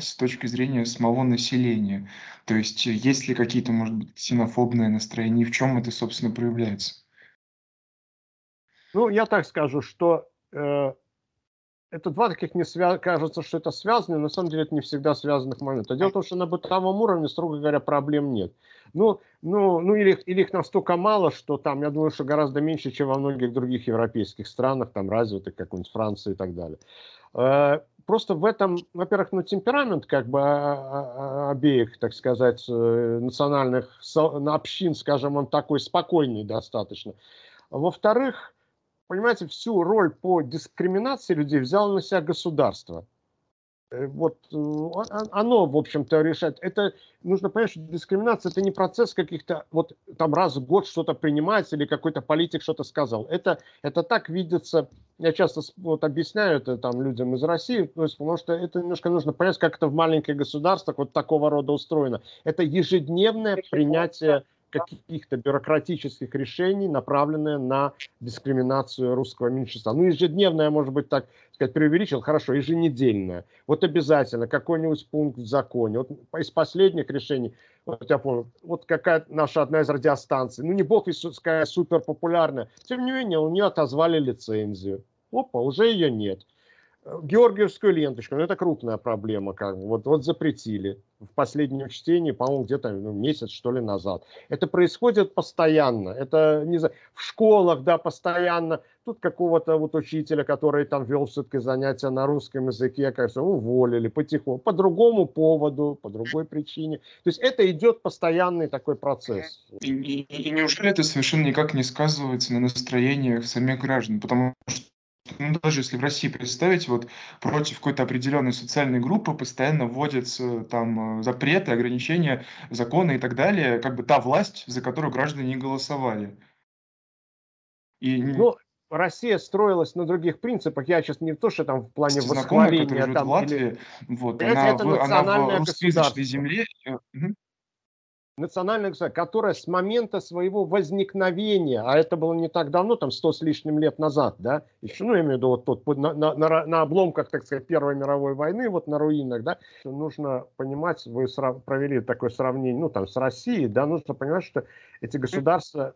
с точки зрения самого населения? То есть есть ли какие-то, может быть, ксенофобные настроения, в чем это, собственно, проявляется? Ну, я так скажу, что э, это два таких не свя... кажется, что это связано, но на самом деле это не всегда связанных момента. Дело в том, что на бытовом уровне, строго говоря, проблем нет. Ну, ну, ну или, или их настолько мало, что там, я думаю, что гораздо меньше, чем во многих других европейских странах, там развитых, как нибудь Франции и так далее. Э, просто в этом, во-первых, ну, темперамент как бы а, а, а, обеих, так сказать, э, национальных общин, скажем, он такой спокойный достаточно. Во-вторых, понимаете, всю роль по дискриминации людей взяло на себя государство. Э, вот э, оно, в общем-то, решает. Это нужно понять, что дискриминация это не процесс каких-то, вот там раз в год что-то принимается или какой-то политик что-то сказал. Это, это так видится, я часто вот объясняю это там людям из России, то есть, потому что это немножко нужно понять, как это в маленьких государствах вот такого рода устроено. Это ежедневное принятие каких-то бюрократических решений, направленные на дискриминацию русского меньшинства. Ну, ежедневная, может быть, так сказать, преувеличил, хорошо, еженедельная. Вот обязательно какой-нибудь пункт в законе. Вот из последних решений, вот я помню, вот какая наша одна из радиостанций, ну, не бог какая супер популярная, тем не менее, у нее отозвали лицензию. Опа, уже ее нет. Георгиевскую ленточку, ну это крупная проблема, как вот, вот запретили в последнем чтении, по-моему, где-то ну, месяц, что ли, назад. Это происходит постоянно, это не знаю, в школах, да, постоянно. Тут какого-то вот учителя, который там вел все-таки занятия на русском языке, кажется, уволили потихоньку, по другому поводу, по другой причине. То есть это идет постоянный такой процесс. И, и, и неужели это совершенно никак не сказывается на настроениях самих граждан? Потому что ну, даже если в России представить, вот против какой-то определенной социальной группы постоянно вводятся там э, запреты, ограничения, законы и так далее, как бы та власть, за которую граждане не голосовали. И... Ну, Россия строилась на других принципах. Я сейчас не то, что там в плане восхваления. Знакомая, там, в Латвии, или... вот, она, в, она в русскоязычной земле. Национальное государство, которое с момента своего возникновения, а это было не так давно, там сто с лишним лет назад, да, еще, ну, я имею в виду вот тут на, на, на, на обломках, так сказать, Первой мировой войны, вот на руинах, да, нужно понимать, вы срав, провели такое сравнение, ну, там, с Россией, да, нужно понимать, что эти государства,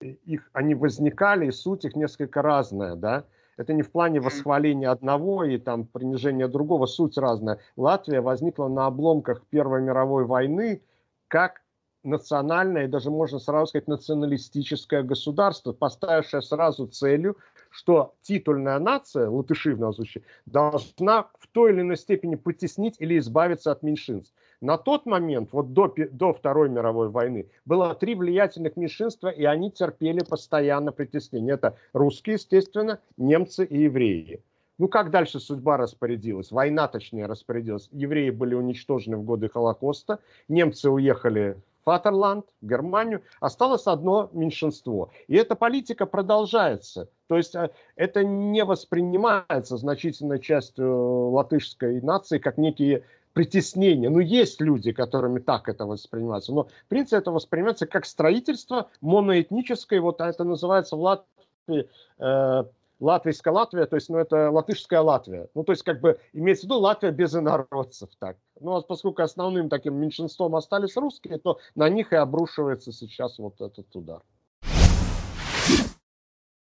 их, они возникали, и суть их несколько разная, да, это не в плане восхваления одного и там принижения другого, суть разная. Латвия возникла на обломках Первой мировой войны как национальное даже можно сразу сказать националистическое государство, поставившее сразу целью, что титульная нация, латыши в данном случае, должна в той или иной степени потеснить или избавиться от меньшинств. На тот момент, вот до, до Второй мировой войны, было три влиятельных меньшинства, и они терпели постоянно притеснение. Это русские, естественно, немцы и евреи. Ну, как дальше судьба распорядилась? Война, точнее, распорядилась. Евреи были уничтожены в годы Холокоста, немцы уехали Фатерланд, Германию, осталось одно меньшинство. И эта политика продолжается. То есть э, это не воспринимается значительной частью латышской нации как некие притеснения. Ну, есть люди, которыми так это воспринимается. Но, в принципе, это воспринимается как строительство моноэтническое. Вот это называется в Латвии э, латвийская Латвия, то есть, ну, это латышская Латвия. Ну, то есть, как бы, имеется в виду Латвия без инородцев, так. Ну, а поскольку основным таким меньшинством остались русские, то на них и обрушивается сейчас вот этот удар.